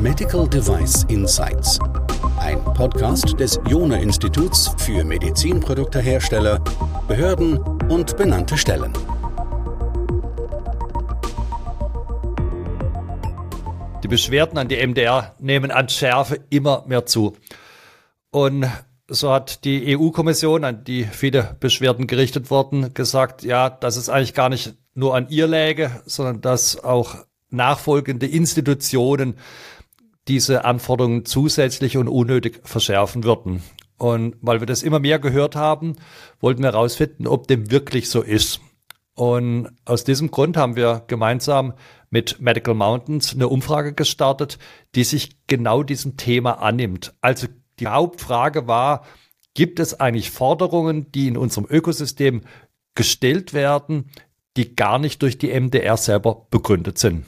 Medical Device Insights. Ein Podcast des Jona Instituts für Medizinproduktehersteller, Behörden und benannte Stellen. Die Beschwerden an die MDR nehmen an Schärfe immer mehr zu. Und so hat die EU-Kommission, an die viele Beschwerden gerichtet wurden, gesagt, ja, dass es eigentlich gar nicht nur an ihr läge, sondern dass auch nachfolgende Institutionen diese Anforderungen zusätzlich und unnötig verschärfen würden. Und weil wir das immer mehr gehört haben, wollten wir herausfinden, ob dem wirklich so ist. Und aus diesem Grund haben wir gemeinsam mit Medical Mountains eine Umfrage gestartet, die sich genau diesem Thema annimmt. Also die Hauptfrage war, gibt es eigentlich Forderungen, die in unserem Ökosystem gestellt werden, die gar nicht durch die MDR selber begründet sind?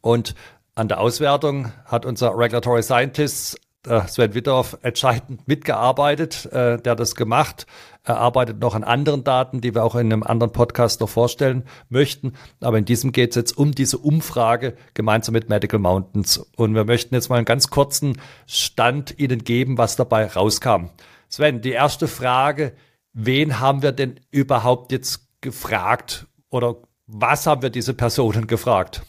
Und an der Auswertung hat unser Regulatory Scientist äh, Sven Wittorf entscheidend mitgearbeitet, äh, der das gemacht. Er arbeitet noch an anderen Daten, die wir auch in einem anderen Podcast noch vorstellen möchten. Aber in diesem geht es jetzt um diese Umfrage gemeinsam mit Medical Mountains. Und wir möchten jetzt mal einen ganz kurzen Stand Ihnen geben, was dabei rauskam. Sven, die erste Frage, wen haben wir denn überhaupt jetzt gefragt oder was haben wir diese Personen gefragt?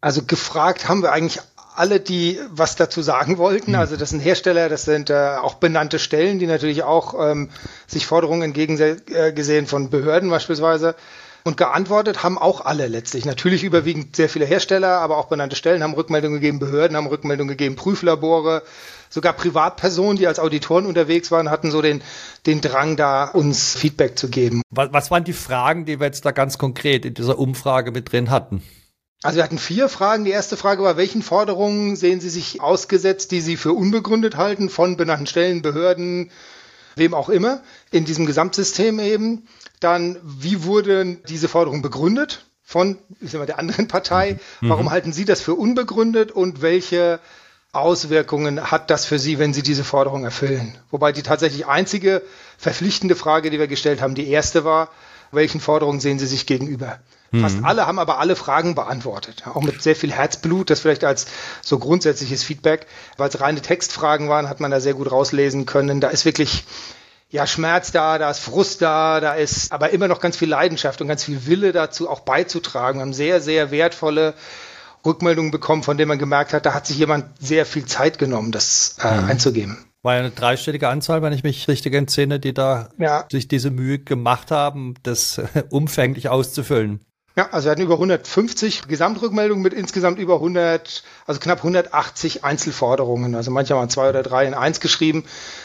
Also gefragt haben wir eigentlich alle, die was dazu sagen wollten. Also das sind Hersteller, das sind äh, auch benannte Stellen, die natürlich auch ähm, sich Forderungen entgegengesehen von Behörden beispielsweise. Und geantwortet haben auch alle letztlich. Natürlich überwiegend sehr viele Hersteller, aber auch benannte Stellen haben Rückmeldungen gegeben, Behörden haben Rückmeldungen gegeben, Prüflabore, sogar Privatpersonen, die als Auditoren unterwegs waren, hatten so den, den Drang, da uns Feedback zu geben. Was, was waren die Fragen, die wir jetzt da ganz konkret in dieser Umfrage mit drin hatten? Also wir hatten vier Fragen. Die erste Frage war, welchen Forderungen sehen Sie sich ausgesetzt, die Sie für unbegründet halten von benannten Stellen, Behörden, wem auch immer, in diesem Gesamtsystem eben. Dann, wie wurden diese Forderungen begründet von ich sag mal, der anderen Partei? Mhm. Warum mhm. halten Sie das für unbegründet und welche Auswirkungen hat das für Sie, wenn Sie diese Forderung erfüllen? Wobei die tatsächlich einzige verpflichtende Frage, die wir gestellt haben, die erste war, welchen Forderungen sehen Sie sich gegenüber? Fast mhm. alle haben aber alle Fragen beantwortet. Auch mit sehr viel Herzblut, das vielleicht als so grundsätzliches Feedback. Weil es reine Textfragen waren, hat man da sehr gut rauslesen können. Da ist wirklich ja, Schmerz da, da ist Frust da, da ist aber immer noch ganz viel Leidenschaft und ganz viel Wille dazu auch beizutragen. Wir haben sehr, sehr wertvolle Rückmeldungen bekommen, von denen man gemerkt hat, da hat sich jemand sehr viel Zeit genommen, das äh, mhm. einzugeben. War ja eine dreistellige Anzahl, wenn ich mich richtig entsinne, die da ja. sich diese Mühe gemacht haben, das umfänglich auszufüllen. Ja, also wir hatten über 150 Gesamtrückmeldungen mit insgesamt über 100, also knapp 180 Einzelforderungen. Also manche waren zwei oder drei in eins geschrieben.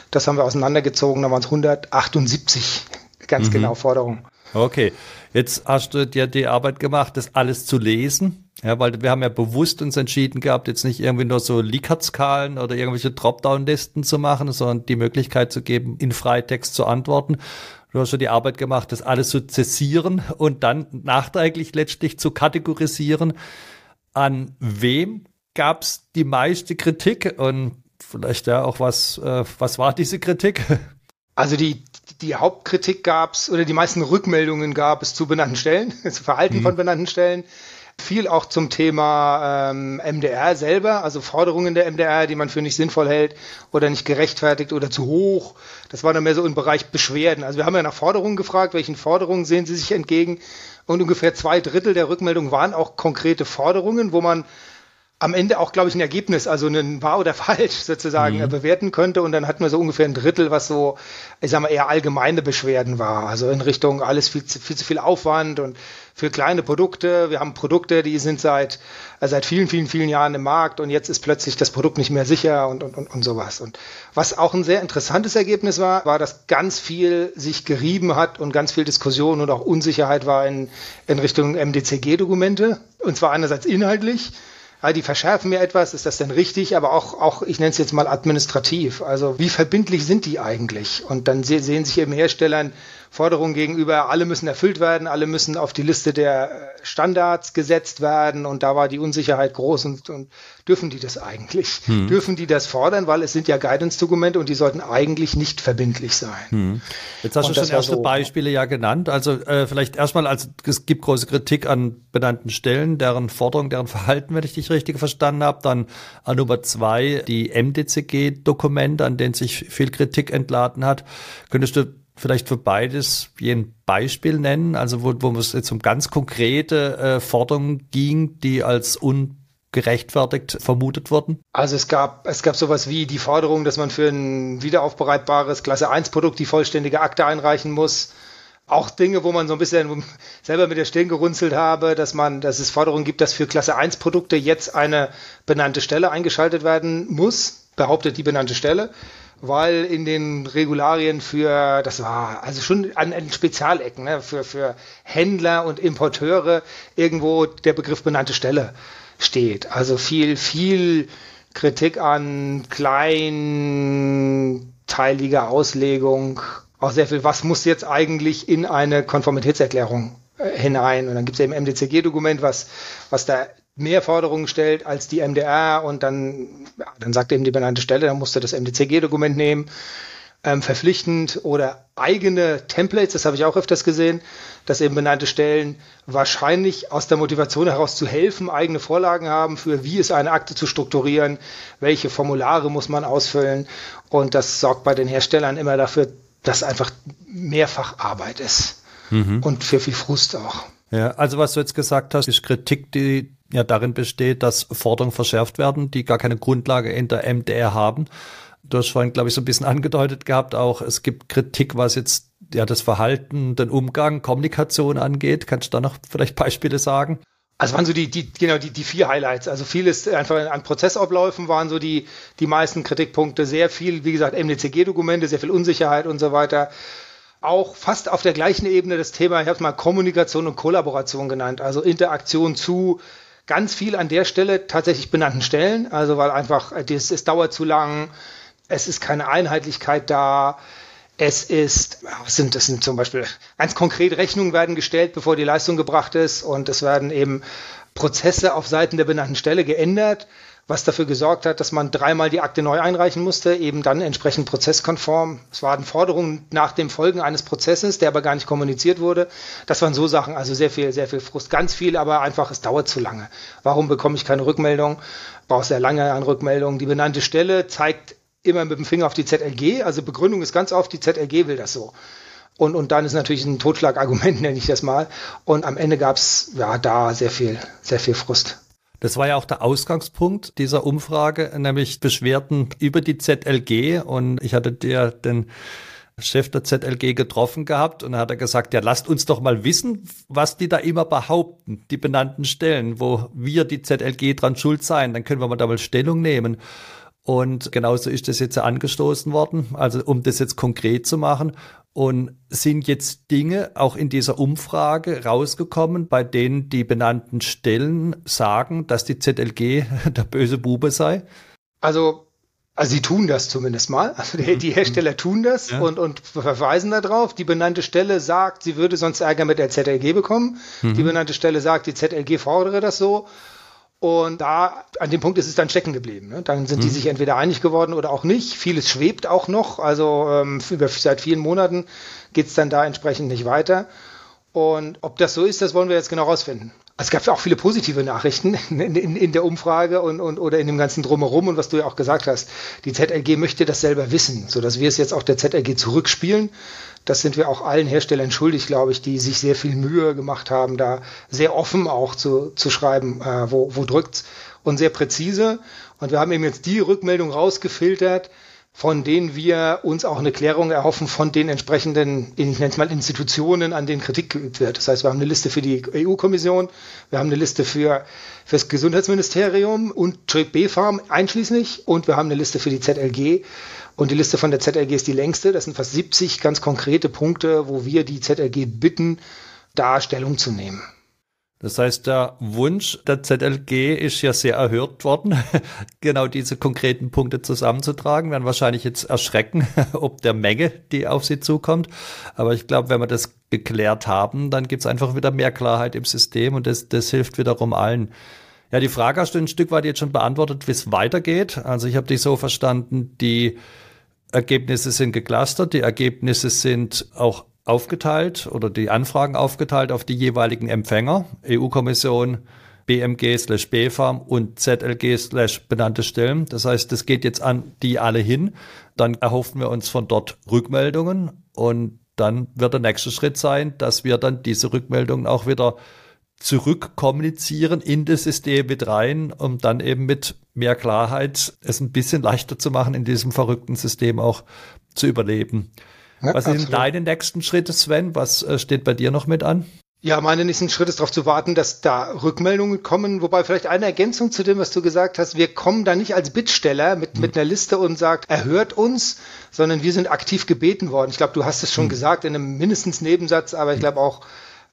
Das haben wir auseinandergezogen, da waren es 178 ganz mhm. genau Forderungen. Okay, jetzt hast du dir die Arbeit gemacht, das alles zu lesen. Ja, weil wir haben ja bewusst uns entschieden gehabt, jetzt nicht irgendwie nur so Likert-Skalen oder irgendwelche Dropdown-Listen zu machen, sondern die Möglichkeit zu geben, in Freitext zu antworten. Du hast schon die Arbeit gemacht, das alles zu zäsieren und dann nachträglich letztlich zu kategorisieren. An wem gab es die meiste Kritik und vielleicht ja auch was, äh, was war diese Kritik? Also die, die Hauptkritik gab es oder die meisten Rückmeldungen gab es zu benannten Stellen, zu Verhalten mhm. von benannten Stellen. Viel auch zum Thema ähm, MDR selber, also Forderungen der MDR, die man für nicht sinnvoll hält oder nicht gerechtfertigt oder zu hoch. Das war dann mehr so im Bereich Beschwerden. Also wir haben ja nach Forderungen gefragt, welchen Forderungen sehen Sie sich entgegen? Und ungefähr zwei Drittel der Rückmeldungen waren auch konkrete Forderungen, wo man am Ende auch, glaube ich, ein Ergebnis, also ein wahr oder falsch sozusagen mhm. bewerten könnte. Und dann hatten wir so ungefähr ein Drittel, was so, ich sag mal, eher allgemeine Beschwerden war. Also in Richtung alles viel zu, viel zu viel Aufwand und für kleine Produkte. Wir haben Produkte, die sind seit, äh, seit vielen, vielen, vielen Jahren im Markt und jetzt ist plötzlich das Produkt nicht mehr sicher und, und, und, und sowas. Und was auch ein sehr interessantes Ergebnis war, war, dass ganz viel sich gerieben hat und ganz viel Diskussion und auch Unsicherheit war in, in Richtung MDCG-Dokumente. Und zwar einerseits inhaltlich, ja, die verschärfen mir etwas, ist das denn richtig? Aber auch, auch ich nenne es jetzt mal administrativ. Also wie verbindlich sind die eigentlich? Und dann se sehen sich eben Herstellern Forderungen gegenüber, alle müssen erfüllt werden, alle müssen auf die Liste der äh, Standards gesetzt werden und da war die Unsicherheit groß und, und dürfen die das eigentlich? Hm. Dürfen die das fordern, weil es sind ja Guidance-Dokumente und die sollten eigentlich nicht verbindlich sein. Hm. Jetzt hast und du schon erste so, Beispiele ja genannt. Also äh, vielleicht erstmal, also es gibt große Kritik an benannten Stellen, deren Forderungen, deren Verhalten, wenn ich dich richtig verstanden habe. Dann an Nummer zwei die MDCG-Dokumente, an denen sich viel Kritik entladen hat. Könntest du vielleicht für beides wie ein Beispiel nennen, also wo, wo es jetzt um ganz konkrete äh, Forderungen ging, die als ungerechtfertigt vermutet wurden? Also es gab, es gab sowas wie die Forderung, dass man für ein wiederaufbereitbares Klasse 1 Produkt die vollständige Akte einreichen muss. Auch Dinge, wo man so ein bisschen selber mit der Stirn gerunzelt habe, dass man, dass es Forderungen gibt, dass für Klasse 1 Produkte jetzt eine benannte Stelle eingeschaltet werden muss, behauptet die benannte Stelle weil in den Regularien für, das war also schon an, an Spezialecken, ne, für, für Händler und Importeure irgendwo der Begriff benannte Stelle steht. Also viel, viel Kritik an kleinteiliger Auslegung, auch sehr viel, was muss jetzt eigentlich in eine Konformitätserklärung äh, hinein. Und dann gibt es eben MDCG-Dokument, was, was da mehr Forderungen stellt als die MDR und dann, ja, dann sagt eben die benannte Stelle, dann musst du das MDCG-Dokument nehmen, ähm, verpflichtend oder eigene Templates, das habe ich auch öfters gesehen, dass eben benannte Stellen wahrscheinlich aus der Motivation heraus zu helfen, eigene Vorlagen haben für, wie ist eine Akte zu strukturieren, welche Formulare muss man ausfüllen und das sorgt bei den Herstellern immer dafür, dass einfach mehrfach Arbeit ist mhm. und für viel Frust auch. Ja, also was du jetzt gesagt hast, ist Kritik, die ja darin besteht, dass Forderungen verschärft werden, die gar keine Grundlage in der MDR haben. Du hast vorhin, glaube ich, so ein bisschen angedeutet gehabt, auch es gibt Kritik, was jetzt ja das Verhalten, den Umgang, Kommunikation angeht. Kannst du da noch vielleicht Beispiele sagen? Also waren so die, die, genau, die, die vier Highlights. Also vieles einfach an Prozessabläufen waren so die, die meisten Kritikpunkte. Sehr viel, wie gesagt, MDCG-Dokumente, sehr viel Unsicherheit und so weiter. Auch fast auf der gleichen Ebene das Thema, ich habe es mal Kommunikation und Kollaboration genannt, also Interaktion zu ganz viel an der Stelle. Tatsächlich benannten Stellen, also weil einfach es, es dauert zu lang, es ist keine Einheitlichkeit da, es ist, was sind, das sind zum Beispiel ganz konkret Rechnungen werden gestellt, bevor die Leistung gebracht ist und es werden eben Prozesse auf Seiten der benannten Stelle geändert was dafür gesorgt hat, dass man dreimal die Akte neu einreichen musste, eben dann entsprechend prozesskonform. Es waren Forderungen nach dem Folgen eines Prozesses, der aber gar nicht kommuniziert wurde. Das waren so Sachen, also sehr viel, sehr viel Frust, ganz viel, aber einfach, es dauert zu lange. Warum bekomme ich keine Rückmeldung? Brauche sehr lange an Rückmeldung. Die benannte Stelle zeigt immer mit dem Finger auf die ZLG, also Begründung ist ganz oft, die ZLG will das so. Und, und dann ist natürlich ein Totschlagargument, nenne ich das mal. Und am Ende gab es ja da sehr viel, sehr viel Frust. Das war ja auch der Ausgangspunkt dieser Umfrage, nämlich Beschwerden über die ZLG. Und ich hatte dir den Chef der ZLG getroffen gehabt und er hat gesagt, ja, lasst uns doch mal wissen, was die da immer behaupten, die benannten Stellen, wo wir die ZLG dran schuld sein, dann können wir mal da mal Stellung nehmen. Und genauso ist das jetzt angestoßen worden, also um das jetzt konkret zu machen. Und sind jetzt Dinge auch in dieser Umfrage rausgekommen, bei denen die benannten Stellen sagen, dass die ZLG der böse Bube sei? Also, also sie tun das zumindest mal. Also die, die Hersteller tun das ja. und, und verweisen darauf. Die benannte Stelle sagt, sie würde sonst Ärger mit der ZLG bekommen. Mhm. Die benannte Stelle sagt, die ZLG fordere das so. Und da, an dem Punkt ist es dann stecken geblieben. Ne? Dann sind mhm. die sich entweder einig geworden oder auch nicht. Vieles schwebt auch noch. Also ähm, über, seit vielen Monaten geht es dann da entsprechend nicht weiter. Und ob das so ist, das wollen wir jetzt genau rausfinden. Es gab auch viele positive Nachrichten in, in, in der Umfrage und, und, oder in dem ganzen Drumherum und was du ja auch gesagt hast. Die ZLG möchte das selber wissen, sodass wir es jetzt auch der ZLG zurückspielen das sind wir auch allen Herstellern schuldig, glaube ich, die sich sehr viel Mühe gemacht haben, da sehr offen auch zu, zu schreiben, äh, wo, wo drückt's und sehr präzise. Und wir haben eben jetzt die Rückmeldung rausgefiltert, von denen wir uns auch eine Klärung erhoffen von den entsprechenden, ich nenne es mal Institutionen, an denen Kritik geübt wird. Das heißt, wir haben eine Liste für die EU-Kommission, wir haben eine Liste für, für das Gesundheitsministerium und B-Farm einschließlich und wir haben eine Liste für die ZLG und die Liste von der ZLG ist die längste. Das sind fast 70 ganz konkrete Punkte, wo wir die ZLG bitten, da Stellung zu nehmen. Das heißt, der Wunsch der ZLG ist ja sehr erhört worden, genau diese konkreten Punkte zusammenzutragen. Wir werden wahrscheinlich jetzt erschrecken, ob der Menge, die auf sie zukommt. Aber ich glaube, wenn wir das geklärt haben, dann gibt es einfach wieder mehr Klarheit im System und das, das hilft wiederum allen. Ja, die Frage hast du ein Stück weit jetzt schon beantwortet, wie es weitergeht. Also ich habe dich so verstanden, die Ergebnisse sind geclustert, die Ergebnisse sind auch aufgeteilt oder die Anfragen aufgeteilt auf die jeweiligen Empfänger, EU-Kommission, BMG slash BFAM und ZLG slash benannte Stellen. Das heißt, das geht jetzt an die alle hin. Dann erhoffen wir uns von dort Rückmeldungen und dann wird der nächste Schritt sein, dass wir dann diese Rückmeldungen auch wieder zurückkommunizieren in das System mit rein, um dann eben mit mehr Klarheit es ein bisschen leichter zu machen, in diesem verrückten System auch zu überleben. Ja, Was sind deine nächsten Schritte, Sven? Was äh, steht bei dir noch mit an? Ja, meine nächsten Schritt ist darauf zu warten, dass da Rückmeldungen kommen. Wobei vielleicht eine Ergänzung zu dem, was du gesagt hast. Wir kommen da nicht als Bittsteller mit, mhm. mit einer Liste und sagt, er hört uns, sondern wir sind aktiv gebeten worden. Ich glaube, du hast es schon mhm. gesagt in einem mindestens Nebensatz, aber ich glaube auch,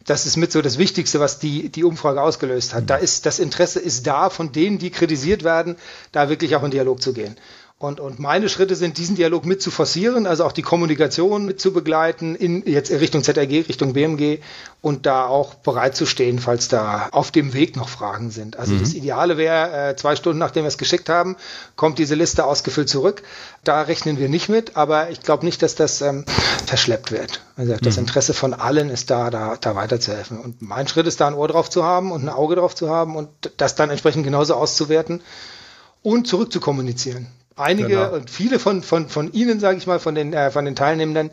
das ist mit so das Wichtigste, was die, die Umfrage ausgelöst hat. Da ist, das Interesse ist da, von denen, die kritisiert werden, da wirklich auch in Dialog zu gehen. Und, und meine Schritte sind, diesen Dialog mit zu forcieren, also auch die Kommunikation mit zu begleiten, in, jetzt Richtung ZRG, Richtung BMG und da auch bereit zu stehen, falls da auf dem Weg noch Fragen sind. Also mhm. das Ideale wäre, äh, zwei Stunden nachdem wir es geschickt haben, kommt diese Liste ausgefüllt zurück. Da rechnen wir nicht mit, aber ich glaube nicht, dass das ähm, verschleppt wird. Also das mhm. Interesse von allen ist da, da, da weiterzuhelfen. Und mein Schritt ist da ein Ohr drauf zu haben und ein Auge drauf zu haben und das dann entsprechend genauso auszuwerten und zurück zu kommunizieren. Einige genau. und viele von, von, von Ihnen, sage ich mal, von den, äh, von den Teilnehmenden,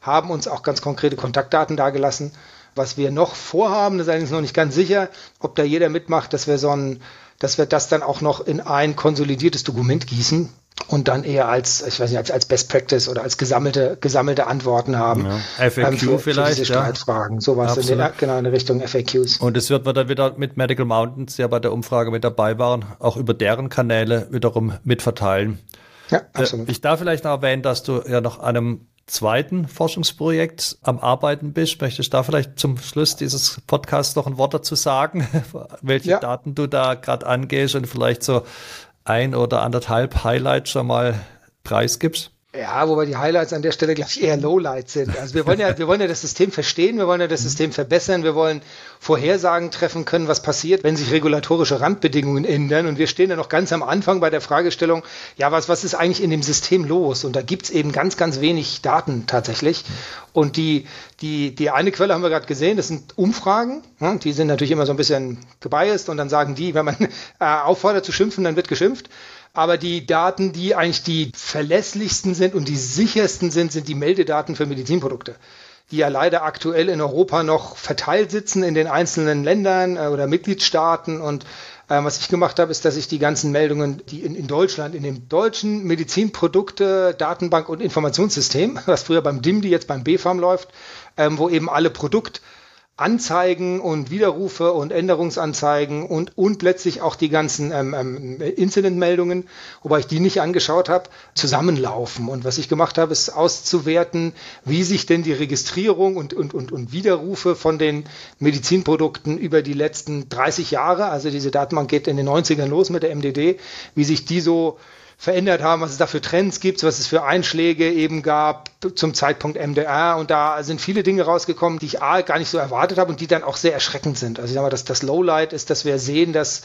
haben uns auch ganz konkrete Kontaktdaten dargelassen. Was wir noch vorhaben, das ist allerdings noch nicht ganz sicher, ob da jeder mitmacht, dass wir so ein, dass wir das dann auch noch in ein konsolidiertes Dokument gießen, und dann eher als, ich weiß nicht, als, als Best Practice oder als gesammelte, gesammelte Antworten haben. Ja. FAQ ähm, für, vielleicht. Für diese Streitfragen. Ja. Sowas in der, genau in Richtung FAQs. Und es wird wir dann wieder mit Medical Mountains, der bei der Umfrage mit dabei waren, auch über deren Kanäle wiederum mitverteilen. Ja, äh, absolut. Ich darf vielleicht noch erwähnen, dass du ja noch an einem zweiten Forschungsprojekt am Arbeiten bist. Möchtest du da vielleicht zum Schluss dieses Podcasts noch ein Wort dazu sagen, welche ja. Daten du da gerade angehst und vielleicht so ein oder anderthalb Highlights schon mal preisgibst? Ja, wobei die Highlights an der Stelle, glaube ich, eher Lowlights sind. Also wir wollen ja, wir wollen ja das System verstehen, wir wollen ja das System verbessern, wir wollen Vorhersagen treffen können, was passiert, wenn sich regulatorische Randbedingungen ändern. Und wir stehen ja noch ganz am Anfang bei der Fragestellung, ja, was, was ist eigentlich in dem System los? Und da gibt's eben ganz, ganz wenig Daten tatsächlich. Und die, die, die eine Quelle haben wir gerade gesehen, das sind Umfragen. Die sind natürlich immer so ein bisschen gebiased und dann sagen die, wenn man äh, auffordert zu schimpfen, dann wird geschimpft. Aber die Daten, die eigentlich die verlässlichsten sind und die sichersten sind, sind die Meldedaten für Medizinprodukte die ja leider aktuell in Europa noch verteilt sitzen in den einzelnen Ländern äh, oder Mitgliedstaaten. Und äh, was ich gemacht habe, ist, dass ich die ganzen Meldungen, die in, in Deutschland, in dem deutschen Medizinprodukte, Datenbank und Informationssystem, was früher beim DIMDI jetzt beim BFAM läuft, ähm, wo eben alle Produkt Anzeigen und Widerrufe und Änderungsanzeigen und, und letztlich auch die ganzen ähm, ähm, Incident-Meldungen, wobei ich die nicht angeschaut habe, zusammenlaufen. Und was ich gemacht habe, ist auszuwerten, wie sich denn die Registrierung und, und, und, und Widerrufe von den Medizinprodukten über die letzten 30 Jahre, also diese Datenbank geht in den 90ern los mit der MDD, wie sich die so verändert haben, was es da für Trends gibt, was es für Einschläge eben gab zum Zeitpunkt MDR. Und da sind viele Dinge rausgekommen, die ich A, gar nicht so erwartet habe und die dann auch sehr erschreckend sind. Also ich sage mal, das, das Lowlight ist, dass wir sehen, dass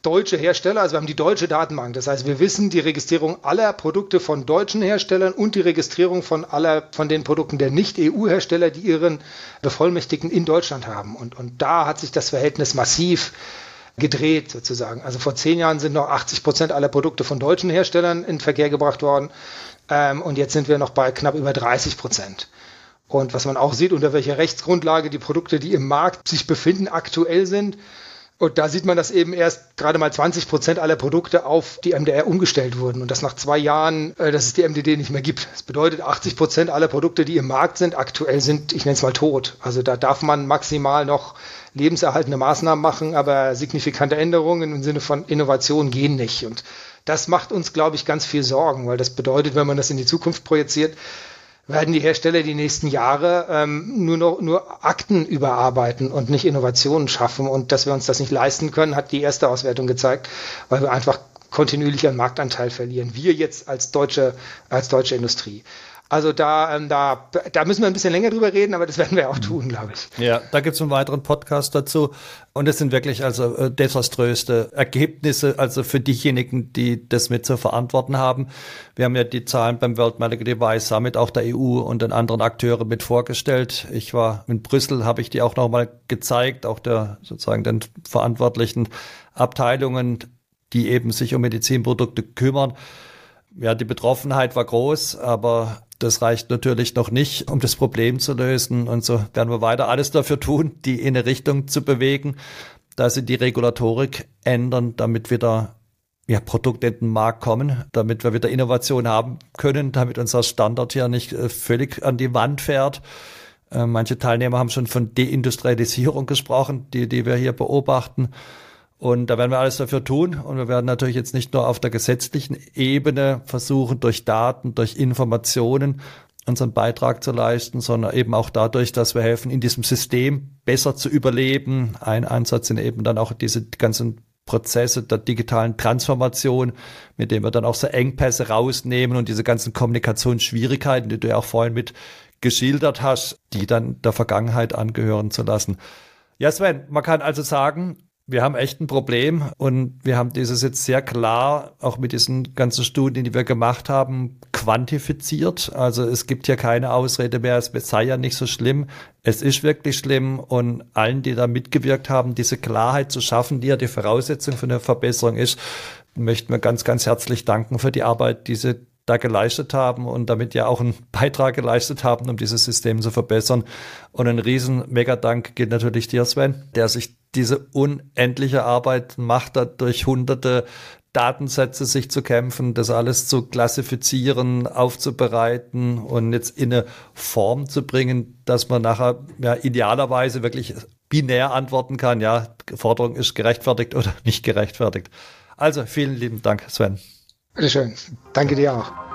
deutsche Hersteller, also wir haben die deutsche Datenbank. Das heißt, wir wissen die Registrierung aller Produkte von deutschen Herstellern und die Registrierung von aller, von den Produkten der Nicht-EU-Hersteller, die ihren Bevollmächtigten in Deutschland haben. Und, und da hat sich das Verhältnis massiv gedreht sozusagen. Also vor zehn Jahren sind noch 80 Prozent aller Produkte von deutschen Herstellern in Verkehr gebracht worden ähm, und jetzt sind wir noch bei knapp über 30 Prozent. Und was man auch sieht, unter welcher Rechtsgrundlage die Produkte, die im Markt sich befinden, aktuell sind. Und da sieht man, dass eben erst gerade mal 20 Prozent aller Produkte auf die MDR umgestellt wurden und das nach zwei Jahren, äh, dass es die MDD nicht mehr gibt. Das bedeutet, 80 Prozent aller Produkte, die im Markt sind, aktuell sind, ich nenne es mal tot. Also da darf man maximal noch lebenserhaltende Maßnahmen machen, aber signifikante Änderungen im Sinne von Innovation gehen nicht. Und das macht uns, glaube ich, ganz viel Sorgen, weil das bedeutet, wenn man das in die Zukunft projiziert, werden die Hersteller die nächsten Jahre ähm, nur noch nur Akten überarbeiten und nicht Innovationen schaffen. Und dass wir uns das nicht leisten können, hat die erste Auswertung gezeigt, weil wir einfach kontinuierlich an Marktanteil verlieren. Wir jetzt als deutsche, als deutsche Industrie. Also da, ähm, da, da müssen wir ein bisschen länger drüber reden, aber das werden wir auch tun, glaube ich. Ja, da gibt es einen weiteren Podcast dazu. Und es sind wirklich also äh, desaströste Ergebnisse, also für diejenigen, die das mit zu verantworten haben. Wir haben ja die Zahlen beim World Medical Device Summit auch der EU und den anderen Akteuren mit vorgestellt. Ich war in Brüssel, habe ich die auch nochmal gezeigt, auch der sozusagen den verantwortlichen Abteilungen, die eben sich um Medizinprodukte kümmern. Ja, die Betroffenheit war groß, aber das reicht natürlich noch nicht, um das Problem zu lösen. Und so werden wir weiter alles dafür tun, die in eine Richtung zu bewegen, dass sie die Regulatorik ändern, damit wieder ja, Produkte in den Markt kommen, damit wir wieder Innovation haben können, damit unser Standard hier nicht äh, völlig an die Wand fährt. Äh, manche Teilnehmer haben schon von Deindustrialisierung gesprochen, die, die wir hier beobachten. Und da werden wir alles dafür tun. Und wir werden natürlich jetzt nicht nur auf der gesetzlichen Ebene versuchen, durch Daten, durch Informationen unseren Beitrag zu leisten, sondern eben auch dadurch, dass wir helfen, in diesem System besser zu überleben. Ein Ansatz sind eben dann auch diese ganzen Prozesse der digitalen Transformation, mit dem wir dann auch so Engpässe rausnehmen und diese ganzen Kommunikationsschwierigkeiten, die du ja auch vorhin mit geschildert hast, die dann der Vergangenheit angehören zu lassen. Ja, Sven, man kann also sagen, wir haben echt ein Problem und wir haben dieses jetzt sehr klar auch mit diesen ganzen Studien, die wir gemacht haben, quantifiziert. Also es gibt hier keine Ausrede mehr, es sei ja nicht so schlimm. Es ist wirklich schlimm und allen, die da mitgewirkt haben, diese Klarheit zu schaffen, die ja die Voraussetzung für eine Verbesserung ist, möchten wir ganz, ganz herzlich danken für die Arbeit, die sie da geleistet haben und damit ja auch einen Beitrag geleistet haben, um dieses System zu verbessern. Und ein riesen Megadank geht natürlich dir, Sven, der sich diese unendliche Arbeit macht, da durch hunderte Datensätze sich zu kämpfen, das alles zu klassifizieren, aufzubereiten und jetzt in eine Form zu bringen, dass man nachher ja, idealerweise wirklich binär antworten kann, ja, Forderung ist gerechtfertigt oder nicht gerechtfertigt. Also vielen lieben Dank, Sven. Bitteschön. Danke dir auch.